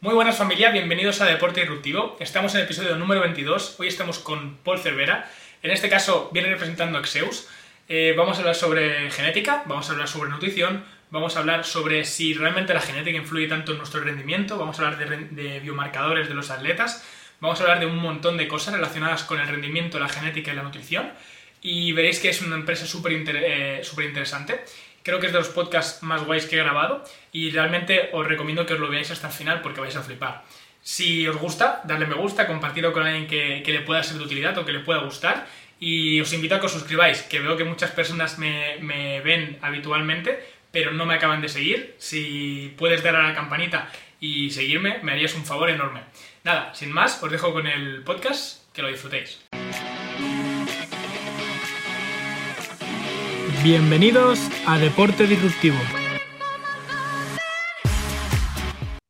Muy buenas familia, bienvenidos a Deporte Disruptivo. Estamos en el episodio número 22. Hoy estamos con Paul Cervera. En este caso viene representando a. Eh, vamos a hablar sobre genética, vamos a hablar sobre nutrición, vamos a hablar sobre si realmente la genética influye tanto en nuestro rendimiento, vamos a hablar de, de biomarcadores de los atletas, vamos a hablar de un montón de cosas relacionadas con el rendimiento, la genética y la nutrición. Y veréis que es una empresa súper eh, interesante. Creo que es de los podcasts más guays que he grabado y realmente os recomiendo que os lo veáis hasta el final porque vais a flipar. Si os gusta, darle me gusta, compartirlo con alguien que, le pueda ser de utilidad o que le pueda gustar y os invito a que os suscribáis, que veo que muchas personas me, me ven habitualmente, pero no me acaban de seguir. Si puedes dar a la campanita y seguirme, me harías un favor enorme. Nada, sin más, os dejo con el podcast, que lo disfrutéis. Bienvenidos a Deporte Disruptivo.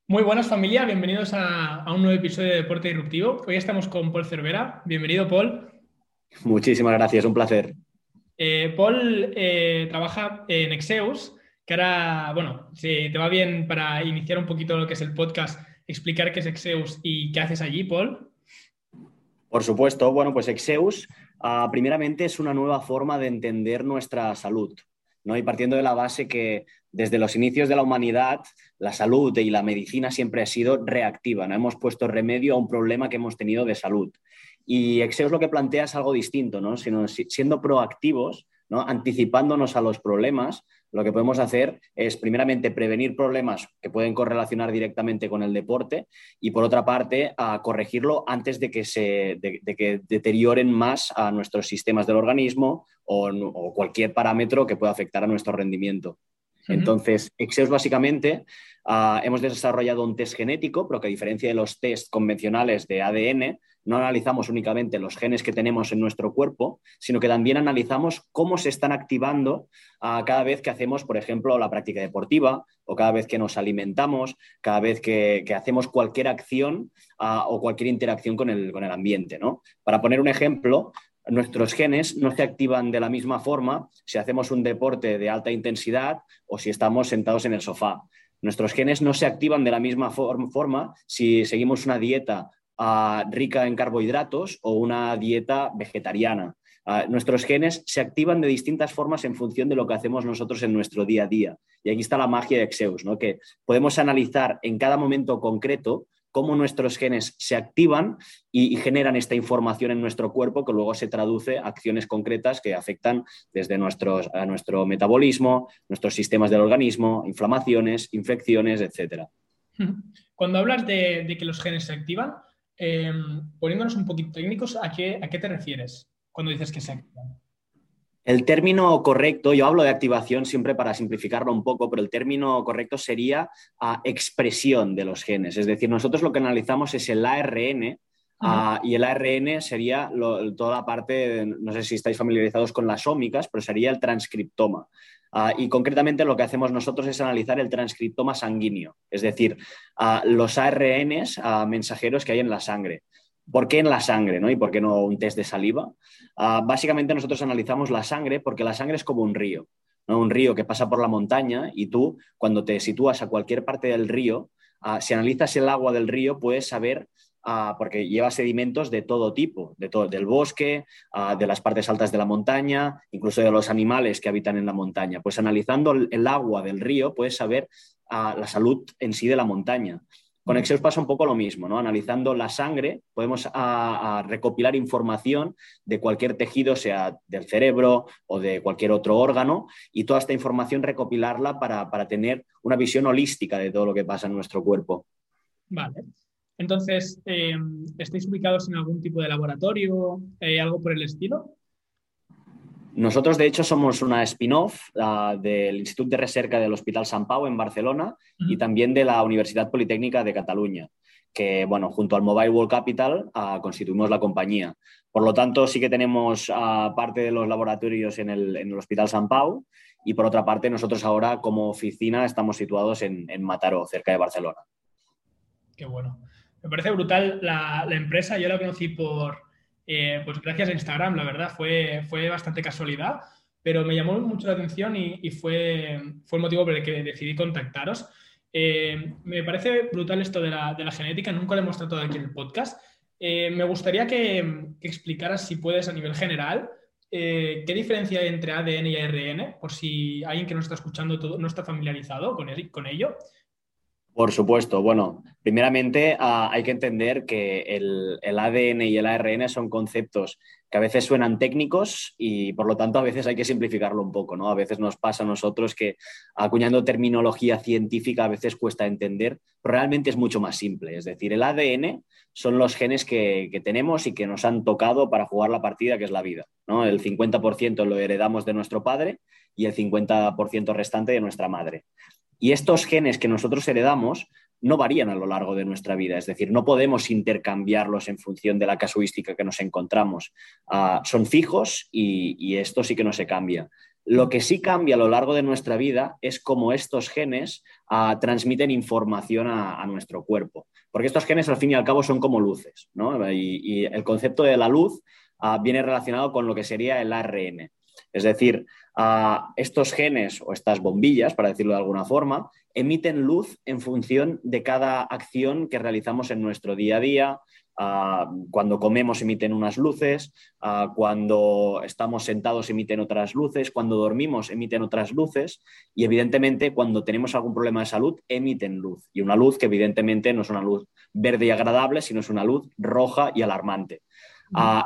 Muy buenas familia, bienvenidos a, un nuevo episodio de Deporte Disruptivo. Hoy estamos con Paul Cervera. Bienvenido, Paul. Muchísimas gracias, un placer. Eh, Paul eh, trabaja en Exeus, que ahora, bueno, si te va bien para iniciar un poquito lo que es el podcast, explicar qué es Exeus y qué haces allí, Paul. Por supuesto, bueno, pues Exeus Ah, primeramente es una nueva forma de entender nuestra salud, ¿no? Y partiendo de la base que desde los inicios de la humanidad, la salud y la medicina siempre ha sido reactiva, no hemos puesto remedio a un problema que hemos tenido de salud. Y Exeus lo que plantea es algo distinto, ¿no? Sino siendo proactivos, ¿no? anticipándonos a los problemas, lo que podemos hacer es, primeramente, prevenir problemas que pueden correlacionar directamente con el deporte y, por otra parte, a corregirlo antes de que, se, que deterioren más a nuestros sistemas del organismo o, cualquier parámetro que pueda afectar a nuestro rendimiento. Entonces, Exeus básicamente ah, hemos desarrollado un test genético, pero que a diferencia de los test convencionales de ADN, no analizamos únicamente los genes que tenemos en nuestro cuerpo, sino que también analizamos cómo se están activando ah, cada vez que hacemos, por ejemplo, la práctica deportiva o cada vez que nos alimentamos, cada vez que, hacemos cualquier acción ah, o cualquier interacción con el, con el ambiente. ¿no? Para poner un ejemplo, nuestros genes no se activan de la misma forma si hacemos un deporte de alta intensidad o si estamos sentados en el sofá. Nuestros genes no se activan de la misma forma si seguimos una dieta rica en carbohidratos o una dieta vegetariana. Ah, nuestros genes se activan de distintas formas en función de lo que hacemos nosotros en nuestro día a día. Y aquí está la magia de Exeus, ¿no? que podemos analizar en cada momento concreto cómo nuestros genes se activan y, generan esta información en nuestro cuerpo que luego se traduce a acciones concretas que afectan desde nuestros, a nuestro metabolismo, nuestros sistemas del organismo, inflamaciones, infecciones, etc. Cuando hablas de, que los genes se activan, eh, poniéndonos un poquito técnicos, ¿a qué, ¿a qué te refieres cuando dices que se activan? El término correcto, yo hablo de activación siempre para simplificarlo un poco, pero el término correcto sería ah, expresión de los genes. Es decir, nosotros lo que analizamos es el ARN ah, y el ARN sería toda la parte, no sé si estáis familiarizados con las ómicas, pero sería el transcriptoma. Ah, y concretamente lo que hacemos nosotros es analizar el transcriptoma sanguíneo, es decir, los ARNs mensajeros que hay en la sangre. ¿Por qué en la sangre ¿no? y por qué no un test de saliva? Ah, básicamente nosotros analizamos la sangre porque la sangre es como un río, un río que pasa por la montaña y tú cuando te sitúas a cualquier parte del río, ah, si analizas el agua del río puedes saber, ah, porque lleva sedimentos de todo tipo, de todo, del bosque, de las partes altas de la montaña, incluso de los animales que habitan en la montaña. Pues analizando el agua del río puedes saber la salud en sí de la montaña. Con Exeus pasa un poco lo mismo, ¿no? Analizando la sangre, podemos recopilar información de cualquier tejido, sea del cerebro o de cualquier otro órgano, y toda esta información recopilarla para, tener una visión holística de todo lo que pasa en nuestro cuerpo. Vale. Entonces, eh, ¿estáis ubicados en algún tipo de laboratorio, eh, algo por el estilo? Nosotros, de hecho, somos una spin-off ah, del Instituto de Recerca del Hospital San Pau en Barcelona y también de la Universidad Politécnica de Cataluña, que, bueno, junto al Mobile World Capital ah, constituimos la compañía. Por lo tanto, sí que tenemos ah, parte de los laboratorios en el, Hospital San Pau y, por otra parte, nosotros ahora como oficina estamos situados en, Mataró, cerca de Barcelona. Qué bueno. Me parece brutal la empresa. Yo la conocí por, eh, pues gracias a Instagram, la verdad, fue, fue bastante casualidad, pero me llamó mucho la atención y, fue, fue el motivo por el que decidí contactaros. Eh, me parece brutal esto de la, genética, nunca lo hemos tratado aquí en el podcast. Eh, me gustaría que, explicaras, si puedes, a nivel general, qué diferencia hay entre ADN y ARN, por si alguien que no está escuchando todo, no está familiarizado con, con ello. Por supuesto. Bueno, primeramente ah, hay que entender que el, ADN y el ARN son conceptos que a veces suenan técnicos y por lo tanto a veces hay que simplificarlo un poco, ¿no? A veces nos pasa a nosotros que acuñando terminología científica a veces cuesta entender, pero realmente es mucho más simple. Es decir, el ADN son los genes que, que tenemos y que nos han tocado para jugar la partida que es la vida, ¿no? El 50% lo heredamos de nuestro padre y el 50% restante de nuestra madre. Y estos genes que nosotros heredamos no varían a lo largo de nuestra vida, es decir, no podemos intercambiarlos en función de la casuística que nos encontramos. Ah, son fijos y, esto sí que no se cambia. Lo que sí cambia a lo largo de nuestra vida es cómo estos genes ah, transmiten información a, nuestro cuerpo. Porque estos genes, al fin y al cabo, son como luces. Y, el concepto de la luz ah, viene relacionado con lo que sería el ARN. Es decir, estos genes o estas bombillas, para decirlo de alguna forma, emiten luz en función de cada acción que realizamos en nuestro día a día. cuando comemos emiten unas luces, cuando estamos sentados emiten otras luces, cuando dormimos emiten otras luces y evidentemente cuando tenemos algún problema de salud emiten luz. Y una luz que evidentemente no es una luz verde y agradable, sino es una luz roja y alarmante.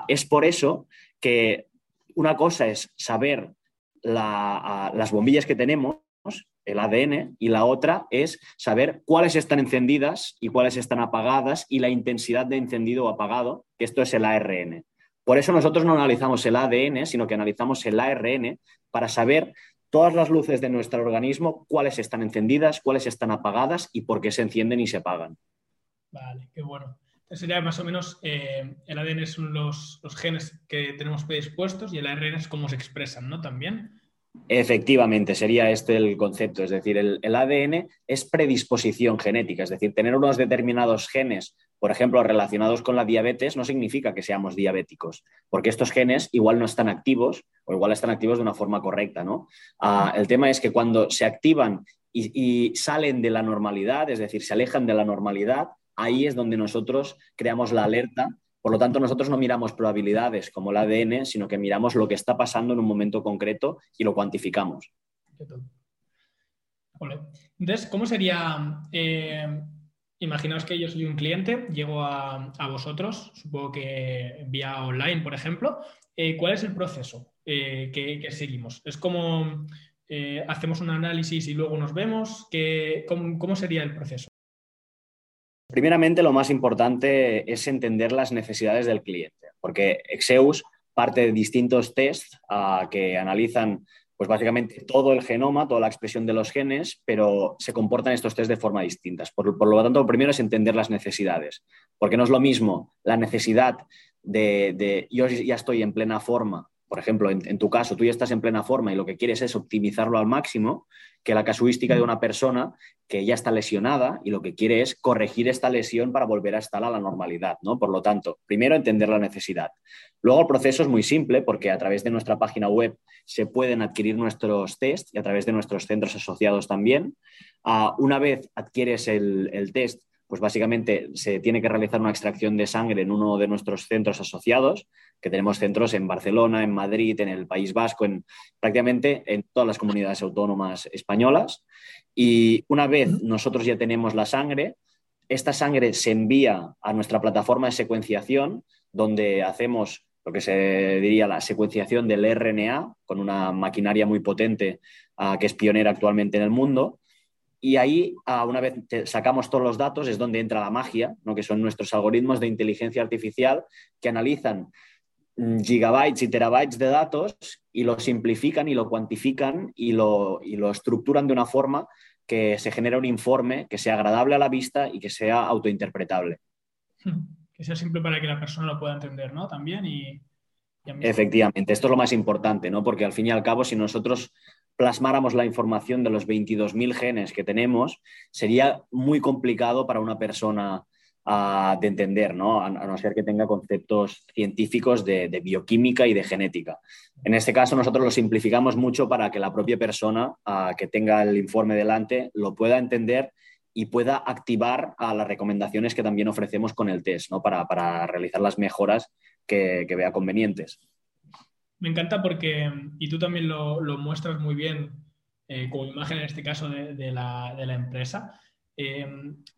es por eso que una cosa es saber las bombillas que tenemos, el ADN, y la otra es saber cuáles están encendidas y cuáles están apagadas y la intensidad de encendido o apagado, que esto es el ARN. Por eso nosotros no analizamos el ADN, sino que analizamos el ARN para saber todas las luces de nuestro organismo, cuáles están encendidas, cuáles están apagadas y por qué se encienden y se apagan. Vale, qué bueno sería más o menos eh, el ADN son los, genes que tenemos predispuestos y el ARN es cómo se expresan, ¿no? También. Efectivamente, sería este el concepto. Es decir, el, ADN es predisposición genética, es decir, tener unos determinados genes, por ejemplo, relacionados con la diabetes, no significa que seamos diabéticos, porque estos genes igual no están activos o igual están activos de una forma correcta, ¿no? Ah, el tema es que cuando se activan y salen de la normalidad, es decir, se alejan de la normalidad, ahí es donde nosotros creamos la alerta. Por lo tanto, nosotros no miramos probabilidades como el ADN, sino que miramos lo que está pasando en un momento concreto y lo cuantificamos. Entonces, ¿cómo sería? Eh, imaginaos que yo soy un cliente, llego a, vosotros, supongo que vía online, por ejemplo. Eh, ¿Cuál es el proceso eh, que, seguimos? ¿Es como hacemos un análisis y luego nos vemos? ¿Cómo sería el proceso? Primeramente, lo más importante es entender las necesidades del cliente, porque Exeus parte de distintos tests ah, que analizan pues básicamente todo el genoma, toda la expresión de los genes, pero se comportan estos test de forma distinta. Por, lo tanto, lo primero es entender las necesidades, porque no es lo mismo la necesidad de, de yo ya estoy en plena forma por ejemplo, en, tu caso, tú ya estás en plena forma y lo que quieres es optimizarlo al máximo, que la casuística de una persona que ya está lesionada y lo que quiere es corregir esta lesión para volver a estar a la normalidad, ¿no? Por lo tanto, primero entender la necesidad. Luego el proceso es muy simple porque a través de nuestra página web se pueden adquirir nuestros test y a través de nuestros centros asociados también. Ah, una vez adquieres el, el test, pues básicamente se tiene que realizar una extracción de sangre en uno de nuestros centros asociados, que tenemos centros en Barcelona, en Madrid, en el País Vasco, en prácticamente en todas las comunidades autónomas españolas. Y una vez nosotros ya tenemos la sangre, esta sangre se envía a nuestra plataforma de secuenciación, donde hacemos lo que se diría la secuenciación del RNA con una maquinaria muy potente ah, que es pionera actualmente en el mundo. Y ahí, ah, una vez sacamos todos los datos, es donde entra la magia, ¿no? que son nuestros algoritmos de inteligencia artificial que analizan mm, gigabytes y terabytes de datos y lo simplifican y lo cuantifican y lo, y lo estructuran de una forma que se genera un informe que sea agradable a la vista y que sea autointerpretable. Que sea simple para que la persona lo pueda entender, ¿no? También y... Efectivamente, esto es lo más importante, ¿no? Porque al fin y al cabo, si nosotros plasmáramos la información de los 22.000 genes que tenemos, sería muy complicado para una persona ah, de entender, ¿no? A, no ser que tenga conceptos científicos de, bioquímica y de genética. En este caso, nosotros lo simplificamos mucho para que la propia persona ah, que tenga el informe delante lo pueda entender y pueda activar a las recomendaciones que también ofrecemos con el test, ¿no? para, realizar las mejoras que, vea convenientes. Me encanta porque, y tú también lo, muestras muy bien eh, como imagen en este caso de, la, empresa, eh,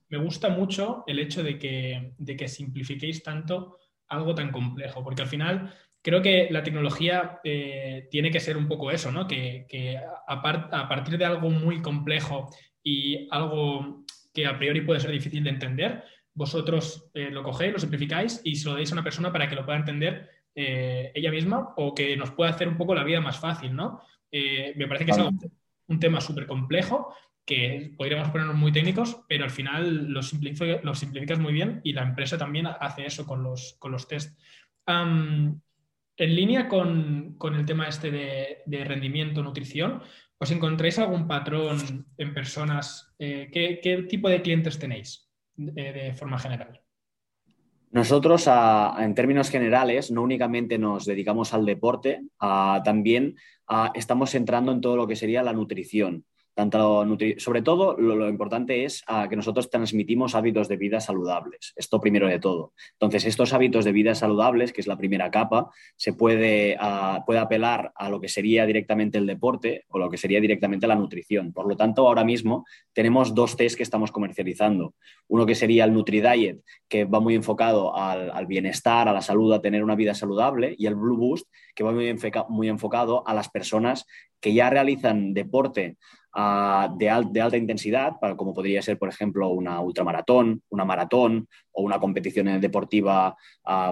me gusta mucho el hecho de que, de que simplifiquéis tanto algo tan complejo, porque al final creo que la tecnología eh, tiene que ser un poco eso, ¿no? Que, a, partir de algo muy complejo y algo que a priori puede ser difícil de entender, vosotros eh, lo cogéis, lo simplificáis y se lo deis a una persona para que lo pueda entender eh, ella misma o que nos pueda hacer un poco la vida más fácil, ¿no? me parece que es un tema súper complejo que podríamos ponernos muy técnicos, pero al final lo, simplificas muy bien y la empresa también hace eso con los, con los test. en línea con, el tema este de, rendimiento, nutrición, ¿os encontráis algún patrón en personas? Eh, ¿qué, tipo de clientes tenéis de, forma general? Nosotros, en términos generales, no únicamente nos dedicamos al deporte, también estamos entrando en todo lo que sería la nutrición. Tanto sobre todo, lo, importante es ah, que nosotros transmitimos hábitos de vida saludables. Esto primero de todo. Entonces, estos hábitos de vida saludables, que es la primera capa, se puede, ah, puede apelar a lo que sería directamente el deporte o lo que sería directamente la nutrición. Por lo tanto, ahora mismo tenemos dos test que estamos comercializando. Uno que sería el NutriDiet, que va muy enfocado al, bienestar, a la salud, a tener una vida saludable, y el Blue Boost, que va muy, muy enfocado a las personas que ya realizan deporte de, alta intensidad, como podría ser, por ejemplo, una ultramaratón, una maratón o una competición deportiva,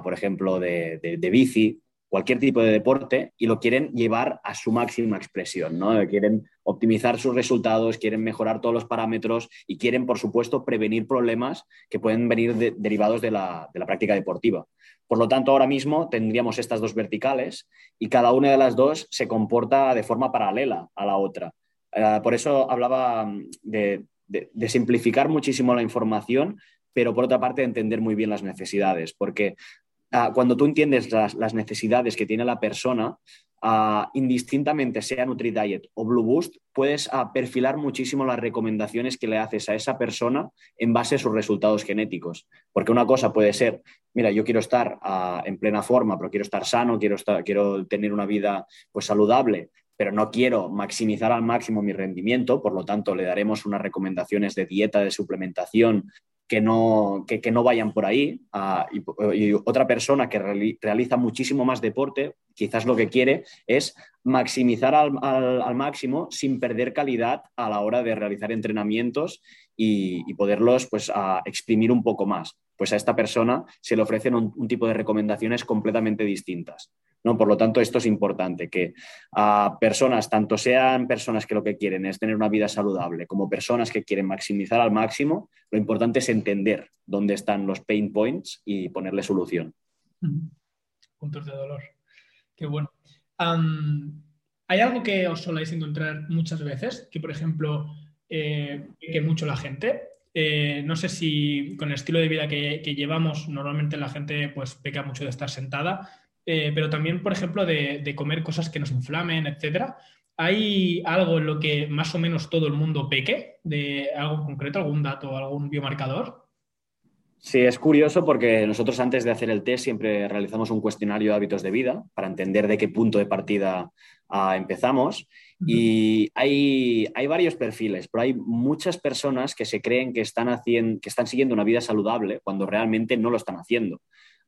por ejemplo, de, bici, cualquier tipo de deporte, y lo quieren llevar a su máxima expresión, ¿no? Quieren optimizar sus resultados, quieren mejorar todos los parámetros y quieren, por supuesto, prevenir problemas que pueden venir derivados de la, de la práctica deportiva. Por lo tanto, ahora mismo tendríamos estas dos verticales y cada una de las dos se comporta de forma paralela a la otra. Eh, por eso hablaba mm, de, simplificar muchísimo la información, pero por otra parte entender muy bien las necesidades, porque ah, cuando tú entiendes las, necesidades que tiene la persona, ah, indistintamente sea NutriDiet o Blue Boost, puedes ah, perfilar muchísimo las recomendaciones que le haces a esa persona en base a sus resultados genéticos. Porque una cosa puede ser, mira, yo quiero estar en plena forma, pero quiero estar sano, quiero, quiero tener una vida pues, saludable, pero no quiero maximizar al máximo mi rendimiento, por lo tanto le daremos unas recomendaciones de dieta, de suplementación que no, no vayan por ahí. Ah, y, otra persona que realiza muchísimo más deporte, quizás lo que quiere es maximizar al, máximo sin perder calidad a la hora de realizar entrenamientos y, poderlos pues, exprimir un poco más. Pues a esta persona se le ofrecen un tipo de recomendaciones completamente distintas. ¿No? Por lo tanto, esto es importante, que a personas, tanto sean personas que lo que quieren es tener una vida saludable, como personas que quieren maximizar al máximo, lo importante es entender dónde están los pain points y ponerle solución. Puntos de dolor. Qué bueno. ¿Hay algo que os soláis encontrar muchas veces? Que, por ejemplo, eh, que mucho la gente. Eh, no sé si con el estilo de vida que, que, llevamos, normalmente la gente pues peca mucho de estar sentada eh, pero también, por ejemplo, de, comer cosas que nos inflamen, etcétera. ¿Hay algo en lo que más o menos todo el mundo peque? ¿De algo concreto, algún dato, algún biomarcador? Sí, es curioso porque nosotros antes de hacer el test siempre realizamos un cuestionario de hábitos de vida para entender de qué punto de partida ah, empezamos. Y hay, hay, varios perfiles, pero hay muchas personas que se creen que están, haciendo, que están siguiendo una vida saludable cuando realmente no lo están haciendo.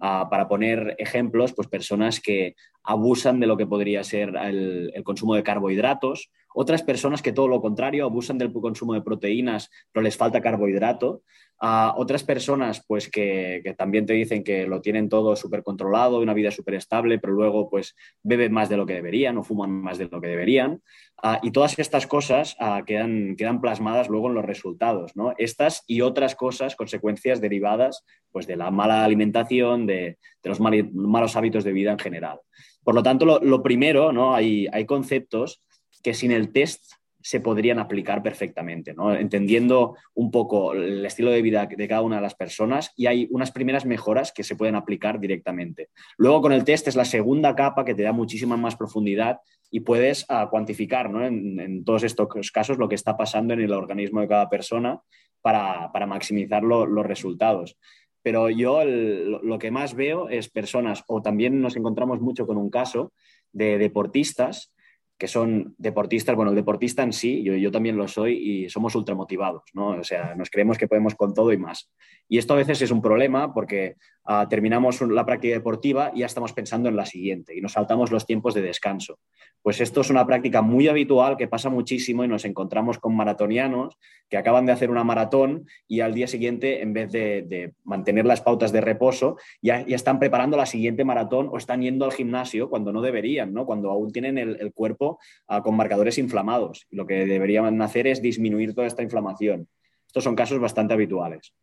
Ah, para poner ejemplos, pues personas que abusan de lo que podría ser el, consumo de carbohidratos, otras personas que todo lo contrario, abusan del consumo de proteínas, pero les falta carbohidrato, a otras personas pues que, también te dicen que lo tienen todo súper controlado, una vida súper estable, pero luego pues beben más de lo que deberían o fuman más de lo que deberían. Ah, y todas estas cosas quedan, quedan plasmadas luego en los resultados. ¿no? Estas y otras cosas, consecuencias derivadas pues, de la mala alimentación, de, los malos hábitos de vida en general. Por lo tanto, lo, primero, ¿no? hay, hay conceptos que sin el test se podrían aplicar perfectamente, ¿no? entendiendo un poco el estilo de vida de cada una de las personas y hay unas primeras mejoras que se pueden aplicar directamente. Luego con el test es la segunda capa que te da muchísima más profundidad y puedes uh, cuantificar ¿no? en, todos estos casos lo que está pasando en el organismo de cada persona para, para maximizar lo, los resultados pero yo lo que más veo es personas, o también nos encontramos mucho con un caso de deportistas que son deportistas, bueno, el deportista en sí, yo, yo también lo soy y somos ultramotivados, ¿no? O sea, nos creemos que podemos con todo y más. Y esto a veces es un problema porque uh, terminamos la práctica deportiva y ya estamos pensando en la siguiente y nos saltamos los tiempos de descanso. Pues esto es una práctica muy habitual que pasa muchísimo y nos encontramos con maratonianos que acaban de hacer una maratón y al día siguiente, en vez de, mantener las pautas de reposo, ya, están preparando la siguiente maratón o están yendo al gimnasio cuando no deberían, ¿no? Cuando aún tienen el, cuerpo uh, con marcadores inflamados. Y lo que deberían hacer es disminuir toda esta inflamación. Estos son casos bastante habituales.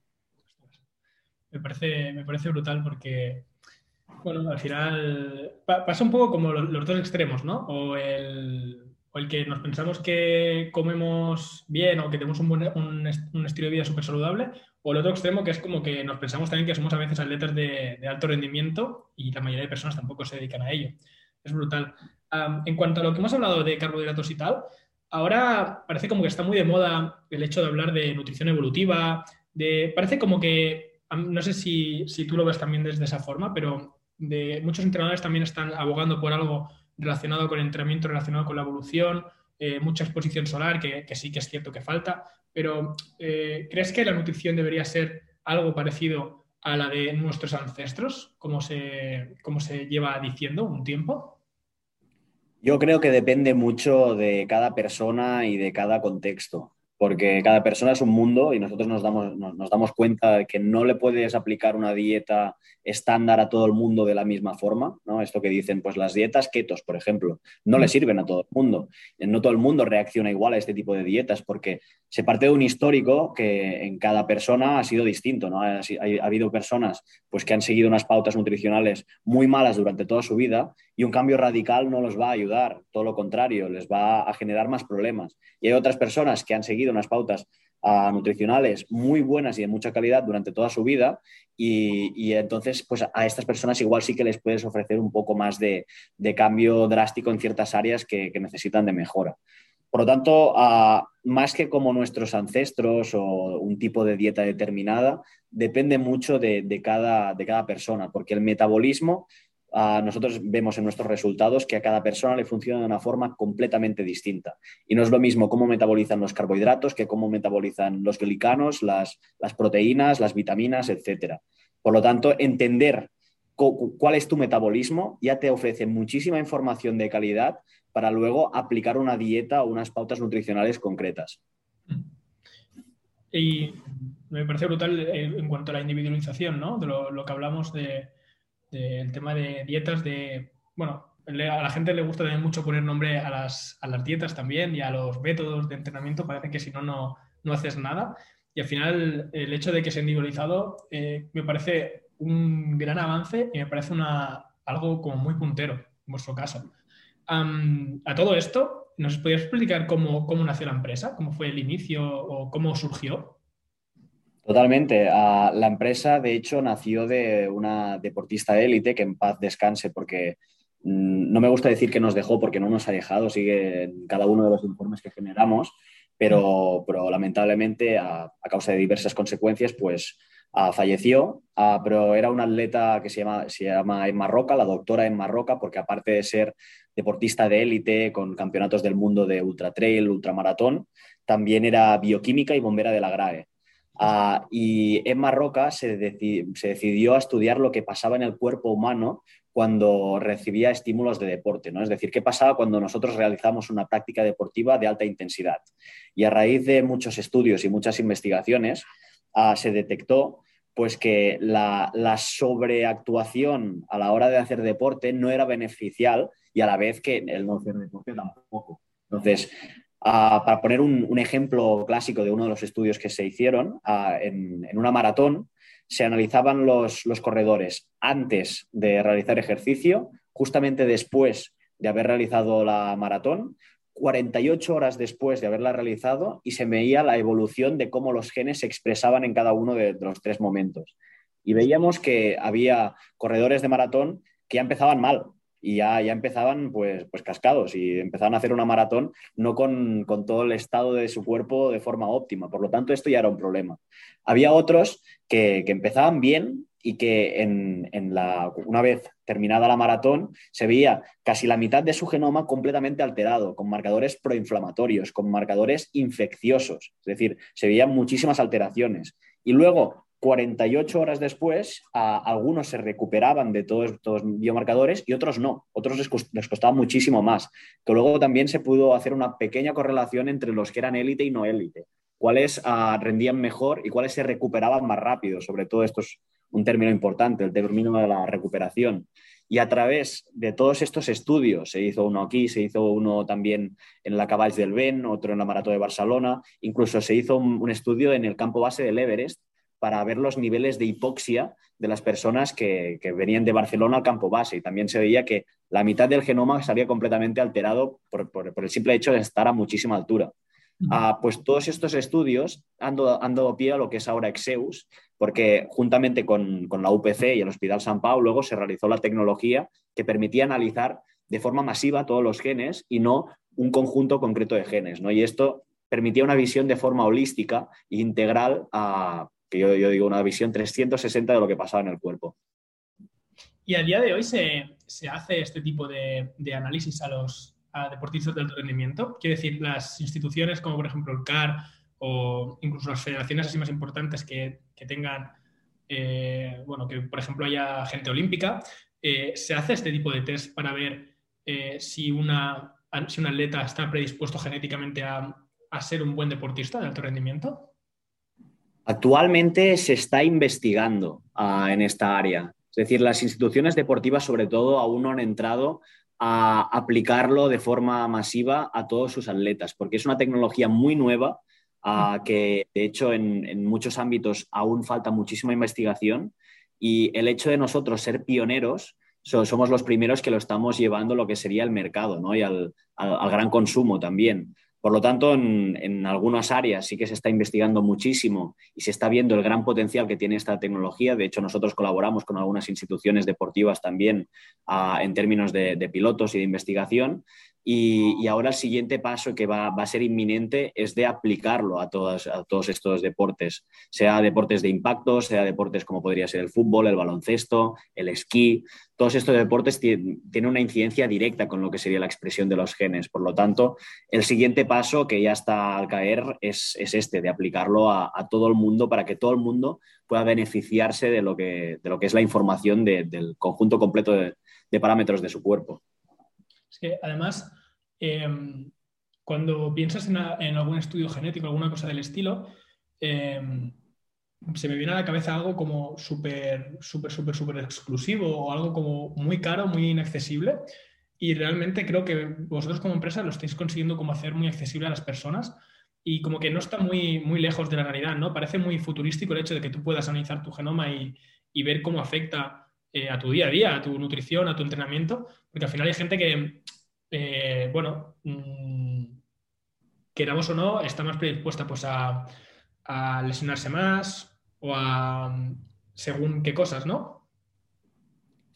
Me parece, me parece brutal porque, bueno, al final pa pasa un poco como los, dos extremos, ¿no? O el, o el, que nos pensamos que comemos bien o que tenemos un, buen, un, estilo de vida súper saludable, o el otro extremo que es como que nos pensamos también que somos a veces atletas de, alto rendimiento y la mayoría de personas tampoco se dedican a ello. Es brutal. En cuanto a lo que hemos hablado de carbohidratos y tal, ahora parece como que está muy de moda el hecho de hablar de nutrición evolutiva, de, parece como que, no sé si, si tú lo ves también desde esa forma, pero de, muchos entrenadores también están abogando por algo relacionado con el entrenamiento, relacionado con la evolución, eh, mucha exposición solar, que, sí que es cierto que falta, pero eh, ¿crees que la nutrición debería ser algo parecido a la de nuestros ancestros, como se, como se lleva diciendo un tiempo? Yo creo que depende mucho de cada persona y de cada contexto, porque cada persona es un mundo y nosotros nos damos, nos, nos damos cuenta de que no le puedes aplicar una dieta estándar a todo el mundo de la misma forma, ¿no? Esto que dicen, pues las dietas ketos, por ejemplo, no le sirven a todo el mundo. No todo el mundo reacciona igual a este tipo de dietas porque se parte de un histórico que en cada persona ha sido distinto, ¿no? Ha, ha, habido personas pues que han seguido unas pautas nutricionales muy malas durante toda su vida y un cambio radical no los va a ayudar, todo lo contrario, les va a generar más problemas. Y hay otras personas que han seguido unas pautas uh, nutricionales muy buenas y de mucha calidad durante toda su vida y, entonces pues a estas personas igual sí que les puedes ofrecer un poco más de, cambio drástico en ciertas áreas que, necesitan de mejora. Por lo tanto, uh, más que como nuestros ancestros o un tipo de dieta determinada, depende mucho de, cada, de cada persona, porque el metabolismo Nosotros vemos en nuestros resultados que a cada persona le funciona de una forma completamente distinta. Y no es lo mismo cómo metabolizan los carbohidratos que cómo metabolizan los glicanos, las, proteínas, las vitaminas, etc. Por lo tanto, entender cuál es tu metabolismo ya te ofrece muchísima información de calidad para luego aplicar una dieta o unas pautas nutricionales concretas. Y me parece brutal eh, en cuanto a la individualización, ¿no? De lo que hablamos de, del tema de dietas, de, bueno, a la gente le gusta también mucho poner nombre a las, a las dietas también y a los métodos de entrenamiento, parece que si no, no, no haces nada. Y al final el hecho de que sea individualizado eh, me parece un gran avance y me parece una, algo como muy puntero en vuestro caso. A todo esto, ¿nos podrías explicar cómo, cómo nació la empresa? ¿Cómo fue el inicio o cómo surgió? Totalmente. Uh, la empresa, de hecho, nació de una deportista élite que en paz descanse porque mm, no me gusta decir que nos dejó porque no nos ha dejado, sigue en cada uno de los informes que generamos, pero, pero lamentablemente a, causa de diversas consecuencias, pues uh, falleció, uh, pero era una atleta que se llama, se llama Emma la doctora Emma Roca, porque aparte de ser deportista de élite con campeonatos del mundo de ultra trail, ultramaratón, también era bioquímica y bombera de la GRAE. Uh, y Emma Roca se, deci se, decidió a estudiar lo que pasaba en el cuerpo humano cuando recibía estímulos de deporte, ¿no? Es decir, qué pasaba cuando nosotros realizamos una práctica deportiva de alta intensidad. Y a raíz de muchos estudios y muchas investigaciones, uh, se detectó pues que la, la, sobreactuación a la hora de hacer deporte no era beneficial y a la vez que el no hacer deporte tampoco. Entonces, Uh, para poner un, ejemplo clásico de uno de los estudios que se hicieron, uh, en, una maratón se analizaban los, corredores antes de realizar ejercicio, justamente después de haber realizado la maratón, 48 horas después de haberla realizado y se veía la evolución de cómo los genes se expresaban en cada uno de, los tres momentos. Y veíamos que había corredores de maratón que ya empezaban mal, y ya, ya empezaban pues, pues cascados y empezaban a hacer una maratón no con, todo el estado de su cuerpo de forma óptima. Por lo tanto, esto ya era un problema. Había otros que, empezaban bien y que en, la, una vez terminada la maratón se veía casi la mitad de su genoma completamente alterado, con marcadores proinflamatorios, con marcadores infecciosos. Es decir, se veían muchísimas alteraciones. Y luego 48 horas después, algunos se recuperaban de todos estos biomarcadores y otros no. Otros les, costaba muchísimo más. Que luego también se pudo hacer una pequeña correlación entre los que eran élite y no élite. Cuáles ah, rendían mejor y cuáles se recuperaban más rápido. Sobre todo esto es un término importante, el término de la recuperación. Y a través de todos estos estudios, se hizo uno aquí, se hizo uno también en la Caballs del Ben, otro en la Maratón de Barcelona, incluso se hizo un estudio en el campo base del Everest, para ver los niveles de hipoxia de las personas que, venían de Barcelona al campo base. Y también se veía que la mitad del genoma salía completamente alterado por, el simple hecho de estar a muchísima altura. Ah, pues todos estos estudios han, dado pie a lo que es ahora Exeus, porque juntamente con, la UPC y el Hospital San Pau luego se realizó la tecnología que permitía analizar de forma masiva todos los genes y no un conjunto concreto de genes. ¿no? Y esto permitía una visión de forma holística e integral a, que yo, digo una visión 360 de lo que pasaba en el cuerpo. Y a día de hoy se, hace este tipo de, análisis a los deportistas de alto rendimiento. Quiero decir, las instituciones como por ejemplo el CAR o incluso las federaciones así más importantes que, tengan, eh, bueno, que por ejemplo haya gente olímpica, eh, se hace este tipo de test para ver eh, si, una, si un atleta está predispuesto genéticamente a, a ser un buen deportista de alto rendimiento. Actualmente se está investigando ah, en esta área. Es decir, las instituciones deportivas sobre todo aún no han entrado a aplicarlo de forma masiva a todos sus atletas, porque es una tecnología muy nueva ah, que de hecho en, muchos ámbitos aún falta muchísima investigación y el hecho de nosotros ser pioneros, somos los primeros que lo estamos llevando lo que sería el mercado ¿no? y al gran consumo también. Por lo tanto, en, algunas áreas sí que se está investigando muchísimo y se está viendo el gran potencial que tiene esta tecnología. De hecho, nosotros colaboramos con algunas instituciones deportivas también ah, en términos de, pilotos y de investigación. Y, ahora el siguiente paso que va, a ser inminente es de aplicarlo a, todos estos deportes, sea deportes de impacto, sea deportes como podría ser el fútbol, el baloncesto, el esquí. Todos estos deportes tienen, una incidencia directa con lo que sería la expresión de los genes. Por lo tanto, el siguiente paso que ya está al caer es, este, de aplicarlo a, todo el mundo para que todo el mundo pueda beneficiarse de lo que es la información del conjunto completo de parámetros de su cuerpo. Es que además, em, cuando piensas en, algún estudio genético, alguna cosa del estilo, em, se me viene a la cabeza algo como súper, súper, súper, súper exclusivo o algo como muy caro, muy inaccesible. Y realmente creo que vosotros como empresa lo estáis consiguiendo como hacer muy accesible a las personas y como que no está muy, muy lejos de la realidad, ¿no? Parece muy futurístico el hecho de que tú puedas analizar tu genoma y ver cómo afecta eh, a tu día a día, a tu nutrición, a tu entrenamiento, porque al final hay gente que, eh, bueno, mm, queramos o no, está más predispuesta pues, a, lesionarse más o a según qué cosas, ¿no?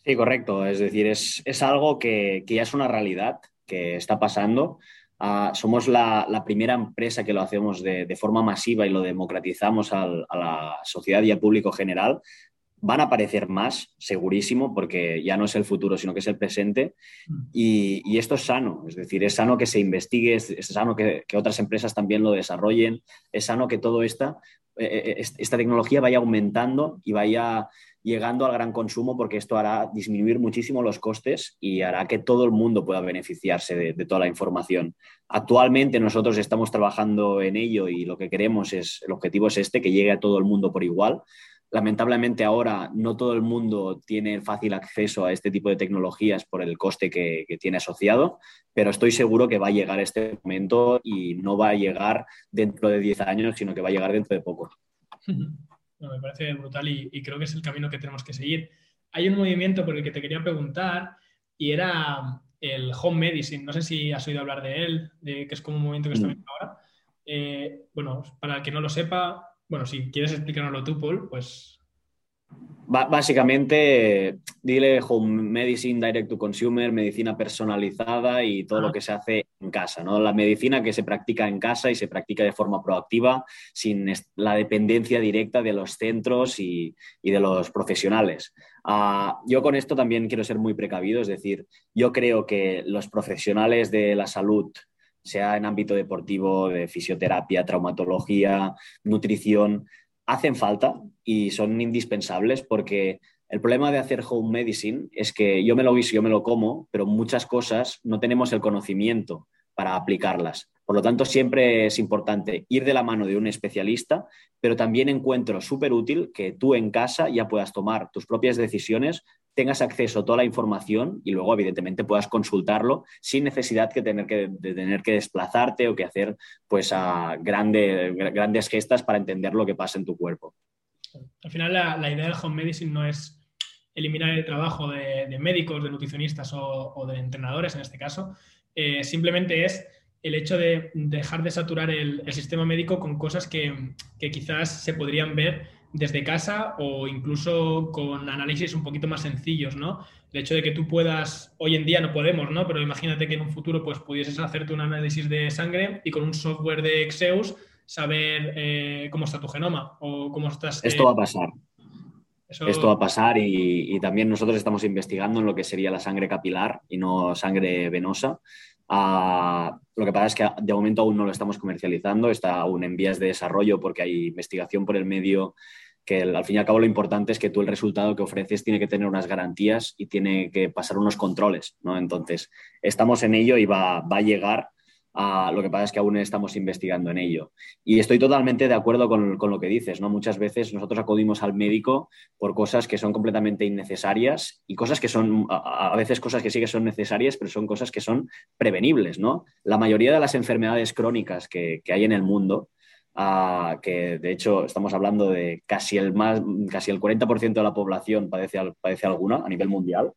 Sí, correcto. Es decir, es, algo que, ya es una realidad que está pasando. Ah, somos la, primera empresa que lo hacemos de, forma masiva y lo democratizamos a la sociedad y al público general van a aparecer más, segurísimo, porque ya no es el futuro, sino que es el presente. Mm. Y, esto es sano, es decir, es sano que se investigue, es, sano que, otras empresas también lo desarrollen, es sano que todo esta, eh, eh, esta tecnología vaya aumentando y vaya llegando al gran consumo, porque esto hará disminuir muchísimo los costes y hará que todo el mundo pueda beneficiarse de, de toda la información. Actualmente nosotros estamos trabajando en ello y lo que queremos es, el objetivo es este, que llegue a todo el mundo por igual Lamentablemente ahora no todo el mundo tiene fácil acceso a este tipo de tecnologías por el coste que, tiene asociado, pero estoy seguro que va a llegar este momento y no va a llegar dentro de 10 años, sino que va a llegar dentro de poco. me parece brutal y, creo que es el camino que tenemos que seguir. Hay un movimiento por el que te quería preguntar y era el home medicine. No sé si has oído hablar de él, de que es como un movimiento que está mm. viendo ahora. Eh, bueno, para el que no lo sepa, bueno, si quieres explicárnoslo tú, Paul, pues básicamente, dile home medicine, direct to consumer, medicina personalizada y todo lo que se hace en casa, ¿no? La medicina que se practica en casa y se practica de forma proactiva, sin la dependencia directa de los centros y, de los profesionales. Ah, yo con esto también quiero ser muy precavido, es decir, yo creo que los profesionales de la salud sea en ámbito deportivo, de fisioterapia, traumatología, nutrición, hacen falta y son indispensables porque el problema de hacer home medicine es que yo me lo guiso, yo me lo como, pero muchas cosas no tenemos el conocimiento para aplicarlas. Por lo tanto, siempre es importante ir de la mano de un especialista, pero también encuentro súper útil que tú en casa ya puedas tomar tus propias decisiones tengas acceso a toda la información y luego, evidentemente, puedas consultarlo sin necesidad de tener que, tener que desplazarte o que hacer pues, a grandes gestas para entender lo que pasa en tu cuerpo. Al final, la, idea del home medicine no es eliminar el trabajo de, médicos, de nutricionistas o, de entrenadores, en este caso. Eh, simplemente es el hecho de dejar de saturar el, sistema médico con cosas que, que, quizás se podrían ver desde casa o incluso con análisis un poquito más sencillos, ¿no? El hecho de que tú puedas, hoy en día no podemos, ¿no? Pero imagínate que en un futuro pues pudieses hacerte un análisis de sangre y con un software de Exeus saber eh, cómo está tu genoma o cómo estás... Esto eh, va a pasar. Esto va a pasar y, también nosotros estamos investigando en lo que sería la sangre capilar y no sangre venosa. Ah, lo que pasa es que de momento aún no lo estamos comercializando, está aún en vías de desarrollo porque hay investigación por el medio que al fin y al cabo lo importante es que tú el resultado que ofreces tiene que tener unas garantías y tiene que pasar unos controles, ¿no? Entonces, estamos en ello y va, a llegar lo que pasa es que aún estamos investigando en ello. Y estoy totalmente de acuerdo con, lo que dices, ¿no? Muchas veces nosotros acudimos al médico por cosas que son completamente innecesarias y cosas que son, a, veces cosas que sí que son necesarias, pero son cosas que son prevenibles, ¿no? La mayoría de las enfermedades crónicas que, que hay en el mundo, que de hecho estamos hablando de casi el, más, casi el 40% de la población padece, padece alguna a nivel mundial.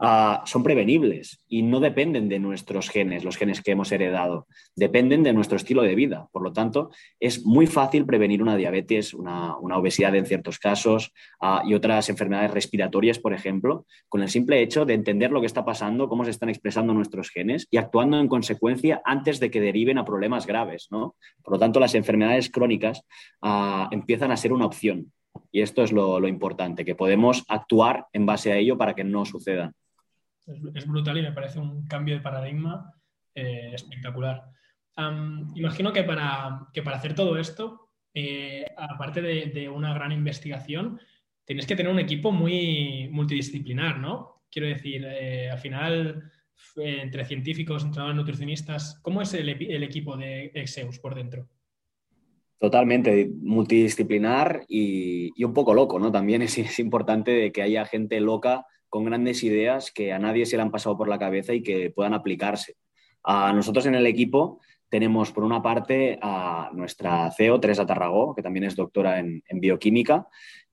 Ah, son prevenibles y no dependen de nuestros genes, los genes que hemos heredado, dependen de nuestro estilo de vida. Por lo tanto, es muy fácil prevenir una diabetes, una, obesidad en ciertos casos ah, y otras enfermedades respiratorias, por ejemplo, con el simple hecho de entender lo que está pasando, cómo se están expresando nuestros genes y actuando en consecuencia antes de que deriven a problemas graves. ¿no? Por lo tanto, las enfermedades crónicas ah, empiezan a ser una opción. Y esto es lo, lo importante, que podemos actuar en base a ello para que no sucedan es, brutal y me parece un cambio de paradigma eh, espectacular. imagino que para, que para hacer todo esto, eh, aparte de, una gran investigación, tienes que tener un equipo muy multidisciplinar, ¿no? Quiero decir, eh, al final, entre científicos, entrenadores, nutricionistas, ¿cómo es el, equipo de Exeus por dentro? Totalmente, multidisciplinar y, un poco loco, ¿no? También es, es importante que haya gente loca con grandes ideas que a nadie se le han pasado por la cabeza y que puedan aplicarse. A nosotros en el equipo tenemos, por una parte, a nuestra CEO, Teresa Tarragó, que también es doctora en, bioquímica,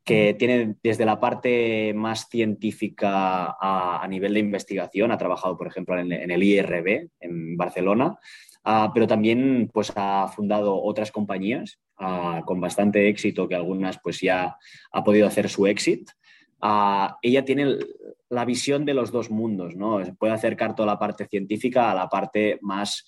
que tiene desde la parte más científica a, nivel de investigación, ha trabajado, por ejemplo, en, el IRB, en Barcelona, ah, pero también pues, ha fundado otras compañías ah, con bastante éxito, que algunas pues, ya ha podido hacer su éxito. Ella tiene la visión de los dos mundos, ¿no? Puede acercar toda la parte científica a la parte más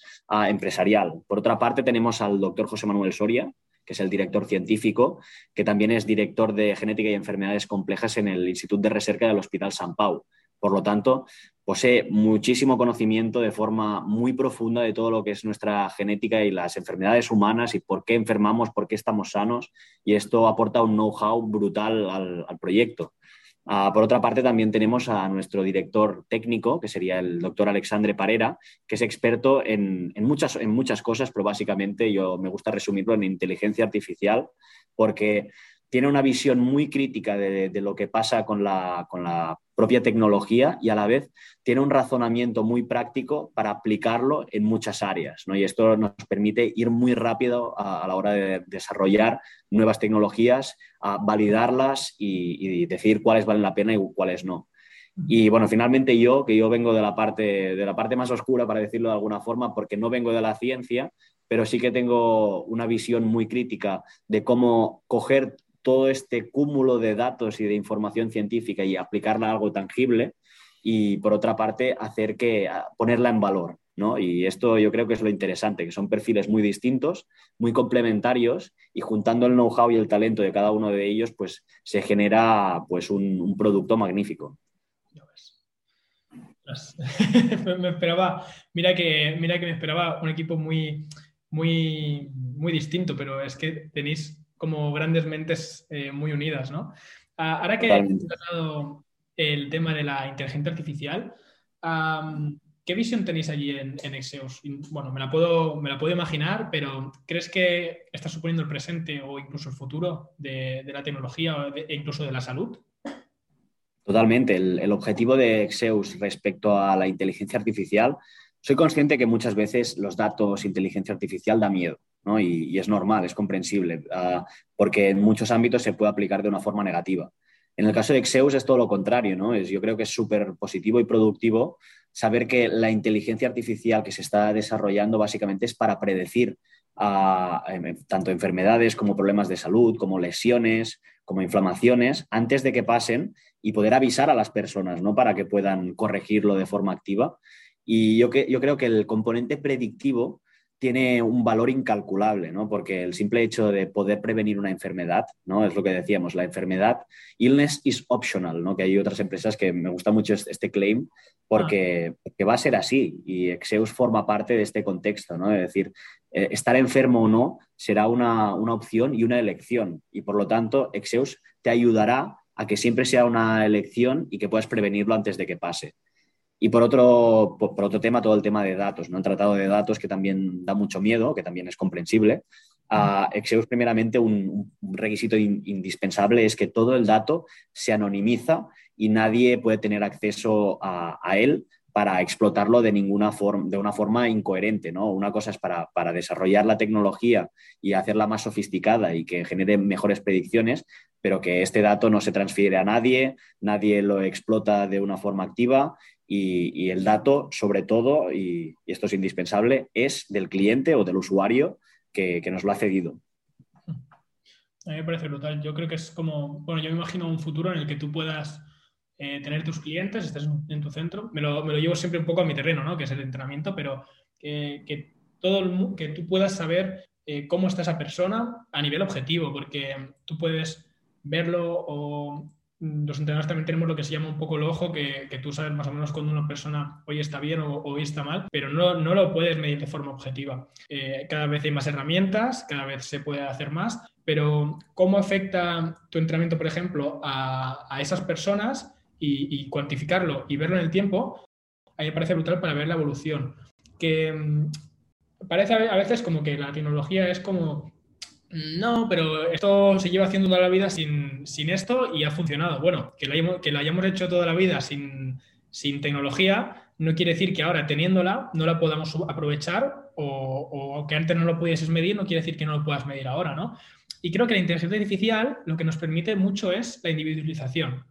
empresarial. Por otra parte, tenemos al doctor José Manuel Soria, que es el director científico, que también es director de genética y enfermedades complejas en el Instituto de Recerca del Hospital San Pau. Por lo tanto, posee muchísimo conocimiento de forma muy profunda de todo lo que es nuestra genética y las enfermedades humanas y por qué enfermamos, por qué estamos sanos. Y esto aporta un know-how brutal al proyecto. Ah, por otra parte, también tenemos a nuestro director técnico, que sería el doctor Alexandre Parera, que es experto en, muchas, en muchas cosas, pero básicamente yo me gusta resumirlo en inteligencia artificial, porque tiene una visión muy crítica de, lo que pasa con la, propia tecnología y a la vez tiene un razonamiento muy práctico para aplicarlo en muchas áreas. Y esto nos permite ir muy rápido a, la hora de desarrollar nuevas tecnologías, a validarlas y, y, decir cuáles valen la pena y cuáles no. Y bueno, finalmente yo, que yo vengo de la parte, de la parte más oscura, para decirlo de alguna forma, porque no vengo de la ciencia, pero sí que tengo una visión muy crítica de cómo coger todo este cúmulo de datos y de información científica y aplicarla a algo tangible y por otra parte hacer que ponerla en valor. ¿no? Y esto yo creo que es lo interesante, que son perfiles muy distintos, muy complementarios y juntando el know-how y el talento de cada uno de ellos, pues se genera pues un, producto magnífico. me esperaba, mira que, mira que me esperaba un equipo muy, muy, muy distinto, pero es que tenéis como grandes mentes eh, muy unidas, ¿no? Ah, ahora que he tratado el tema de la inteligencia artificial, ¿qué visión tenéis allí en, en, Exeus? Bueno, me la, puedo, me la puedo imaginar, pero ¿crees que está suponiendo el presente o incluso el futuro de, la tecnología e incluso de la salud? Totalmente. El, el, objetivo de Exeus respecto a la inteligencia artificial, soy consciente que muchas veces los datos, inteligencia artificial da miedo. Y, es normal, es comprensible, uh, porque en muchos ámbitos se puede aplicar de una forma negativa. En el caso de Exeus es todo lo contrario, ¿no? Es, yo creo que es súper positivo y productivo saber que la inteligencia artificial que se está desarrollando básicamente es para predecir tanto enfermedades como problemas de salud, como lesiones, como inflamaciones, antes de que pasen y poder avisar a las personas, ¿no? Para que puedan corregirlo de forma activa. Y yo, que, yo creo que el componente predictivo tiene un valor incalculable, ¿no? Porque el simple hecho de poder prevenir una enfermedad, ¿no? Es lo que decíamos, la enfermedad, illness is optional, ¿no? Que hay otras empresas que me gusta mucho este claim porque, ah. va a ser así y Exeus forma parte de este contexto, ¿no? Es decir, eh, estar enfermo o no será una, una opción y una elección y por lo tanto Exeus te ayudará a que siempre sea una elección y que puedas prevenirlo antes de que pase. Y por otro, por, otro tema, todo el tema de datos, ¿no? El tratado de datos que también da mucho miedo, que también es comprensible. A Exeus, primeramente, un, requisito indispensable es que todo el dato se anonimiza y nadie puede tener acceso a, él para explotarlo de ninguna forma, de una forma incoherente, ¿no? Una cosa es para, para, desarrollar la tecnología y hacerla más sofisticada y que genere mejores predicciones, pero que este dato no se transfiere a nadie, nadie lo explota de una forma activa y, el dato, sobre todo, y, esto es indispensable, es del cliente o del usuario que, nos lo ha cedido. A mí me parece brutal. Yo creo que es como, bueno, yo me imagino un futuro en el que tú puedas eh, tener tus clientes, estés en tu centro. Me lo, llevo siempre un poco a mi terreno, ¿no? Que es el entrenamiento, pero que, todo el, que tú puedas saber eh, cómo está esa persona a nivel objetivo, porque tú puedes verlo o los entrenadores también tenemos lo que se llama un poco el ojo, que, tú sabes más o menos cuando una persona hoy está bien o hoy está mal, pero no, no lo puedes medir de forma objetiva. Eh, cada vez hay más herramientas, cada vez se puede hacer más, pero ¿cómo afecta tu entrenamiento, por ejemplo, a, esas personas y, cuantificarlo y verlo en el tiempo? A mí me parece brutal para ver la evolución. Que mm, parece a veces como que la tecnología es como no, pero esto se lleva haciendo toda la vida sin, esto y ha funcionado. Bueno, que lo, hayamos, que hayamos hecho toda la vida sin, tecnología no quiere decir que ahora teniéndola no la podamos aprovechar o, que antes no lo pudieses medir no quiere decir que no lo puedas medir ahora, ¿no? Y creo que la inteligencia artificial lo que nos permite mucho es la individualización.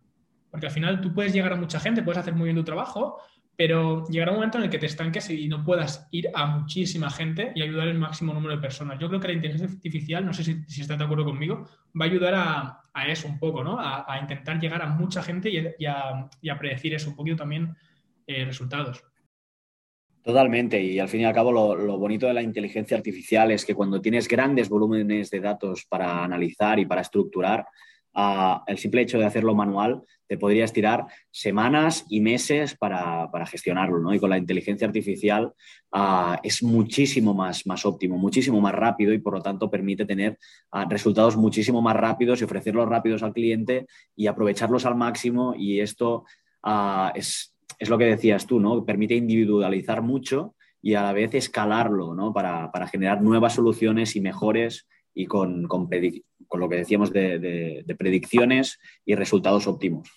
Porque al final tú puedes llegar a mucha gente, puedes hacer muy bien tu trabajo, pero llegará un momento en el que te estanques y no puedas ir a muchísima gente y ayudar al máximo número de personas. Yo creo que la inteligencia artificial, no sé si, estás de acuerdo conmigo, va a ayudar a, eso un poco, ¿no? A, intentar llegar a mucha gente y, a, predecir eso, un poquito también eh, resultados. Totalmente, y al fin y al cabo lo, bonito de la inteligencia artificial es que cuando tienes grandes volúmenes de datos para analizar y para estructurar, el simple hecho de hacerlo manual te podría estirar semanas y meses para, gestionarlo, ¿no? Y con la inteligencia artificial ah, es muchísimo más, más óptimo, muchísimo más rápido y por lo tanto permite tener ah, resultados muchísimo más rápidos y ofrecerlos rápidos al cliente y aprovecharlos al máximo y esto ah, es, lo que decías tú, ¿no? Permite individualizar mucho y a la vez escalarlo, ¿no? Para, generar nuevas soluciones y mejores y con, con, con lo que decíamos de, predicciones y resultados óptimos.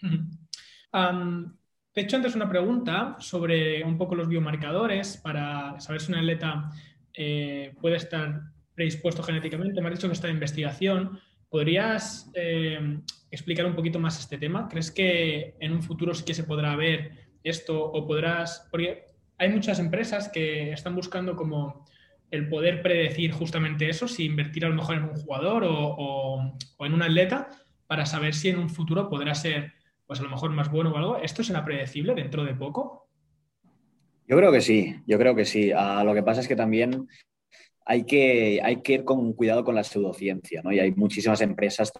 te he hecho antes una pregunta sobre un poco los biomarcadores para saber si un atleta eh, puede estar predispuesto genéticamente. Me has dicho que está en investigación. ¿Podrías eh, explicar un poquito más este tema? ¿Crees que en un futuro sí que se podrá ver esto o podrás, porque hay muchas empresas que están buscando como el poder predecir justamente eso, si invertir a lo mejor en un jugador o, en un atleta, para saber si en un futuro podrá ser, pues a lo mejor más bueno o algo. ¿Esto será predecible dentro de poco? Yo creo que sí, yo creo que sí. Ah, lo que pasa es que también hay que, hay ir con cuidado con la pseudociencia, ¿no? Y hay muchísimas empresas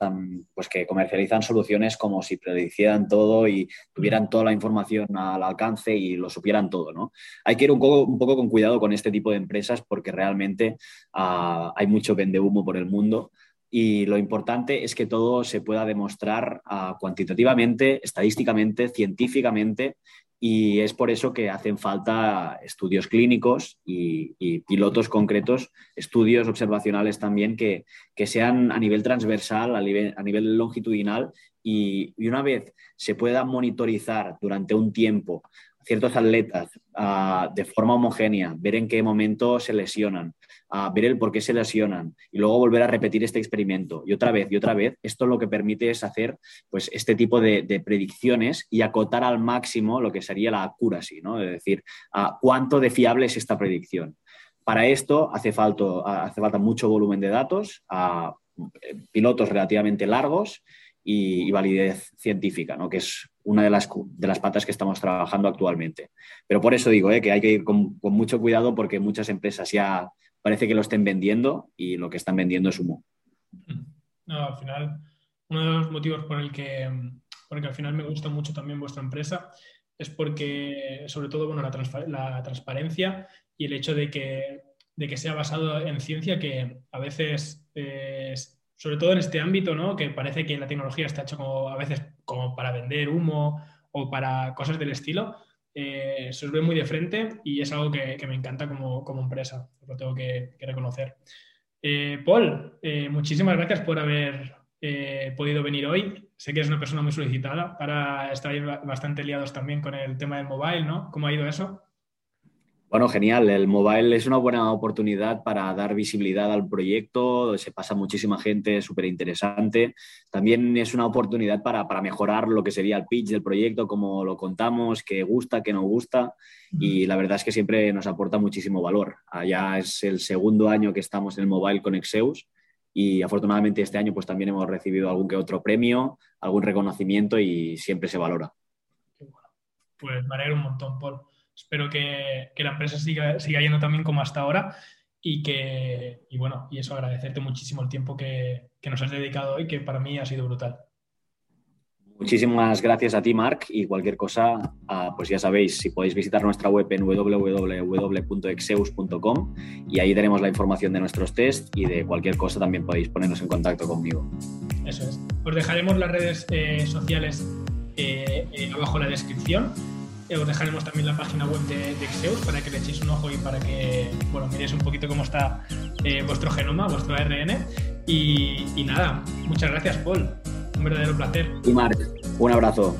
pues, que comercializan soluciones como si predicieran todo y tuvieran toda la información al alcance y lo supieran todo, ¿no? Hay que ir un poco, con cuidado con este tipo de empresas porque realmente uh, hay mucho vende humo por el mundo y lo importante es que todo se pueda demostrar uh, cuantitativamente, estadísticamente, científicamente y es por eso que hacen falta estudios clínicos y, pilotos concretos, estudios observacionales también que, sean a nivel transversal, a nivel, longitudinal y, una vez se pueda monitorizar durante un tiempo ciertos atletas de forma homogénea, ver en qué momento se lesionan, a ver el por qué se lesionan y luego volver a repetir este experimento y otra vez y otra vez, esto lo que permite es hacer pues, este tipo de, predicciones y acotar al máximo lo que sería la accuracy, ¿no? es decir, a cuánto de fiable es esta predicción. Para esto hace falta, hace falta mucho volumen de datos, a pilotos relativamente largos y, validez científica, ¿no? que es una de las, de las patas que estamos trabajando actualmente. Pero por eso digo ¿eh? que hay que ir con, mucho cuidado porque muchas empresas ya parece que lo estén vendiendo y lo que están vendiendo es humo. Al final, uno de los motivos por el que, porque al final me gusta mucho también vuestra empresa es porque, sobre todo, bueno, la, transparencia y el hecho de que, de que sea basado en ciencia, que a veces, sobre todo en este ámbito, ¿no? que parece que la tecnología está hecha a veces como para vender humo o para cosas del estilo, eh, se os ve muy de frente y es algo que, me encanta como, empresa, lo tengo que, reconocer. Eh, Paul, eh, muchísimas gracias por haber podido venir hoy. Sé que eres una persona muy solicitada, ahora estáis bastante liados también con el tema del mobile, ¿no? ¿Cómo ha ido eso? Bueno, genial. El mobile es una buena oportunidad para dar visibilidad al proyecto. Se pasa muchísima gente, súper interesante. También es una oportunidad para, mejorar lo que sería el pitch del proyecto, como lo contamos, qué gusta, qué no gusta. Y la verdad es que siempre nos aporta muchísimo valor. Ya es el segundo año que estamos en el mobile con Exeus y afortunadamente este año pues también hemos recibido algún que otro premio, algún reconocimiento y siempre se valora. Pues me alegro un montón, Paul. Espero que, la empresa siga, siga, yendo también como hasta ahora y que, y bueno, y eso agradecerte muchísimo el tiempo que, nos has dedicado hoy, que para mí ha sido brutal. Muchísimas gracias a ti, Marc, y cualquier cosa, ah, pues ya sabéis, si podéis visitar nuestra web en www.exeus.com y ahí tenemos la información de nuestros test y de cualquier cosa también podéis ponernos en contacto conmigo. Eso es. Os dejaremos las redes eh, sociales eh, eh, abajo en la descripción eh, os dejaremos también la página web de, Exeus para que le echéis un ojo y para que bueno, miréis un poquito cómo está eh, vuestro genoma, vuestro ARN. Y, y nada, muchas gracias, Paul. Un verdadero placer. Y Marc, un abrazo.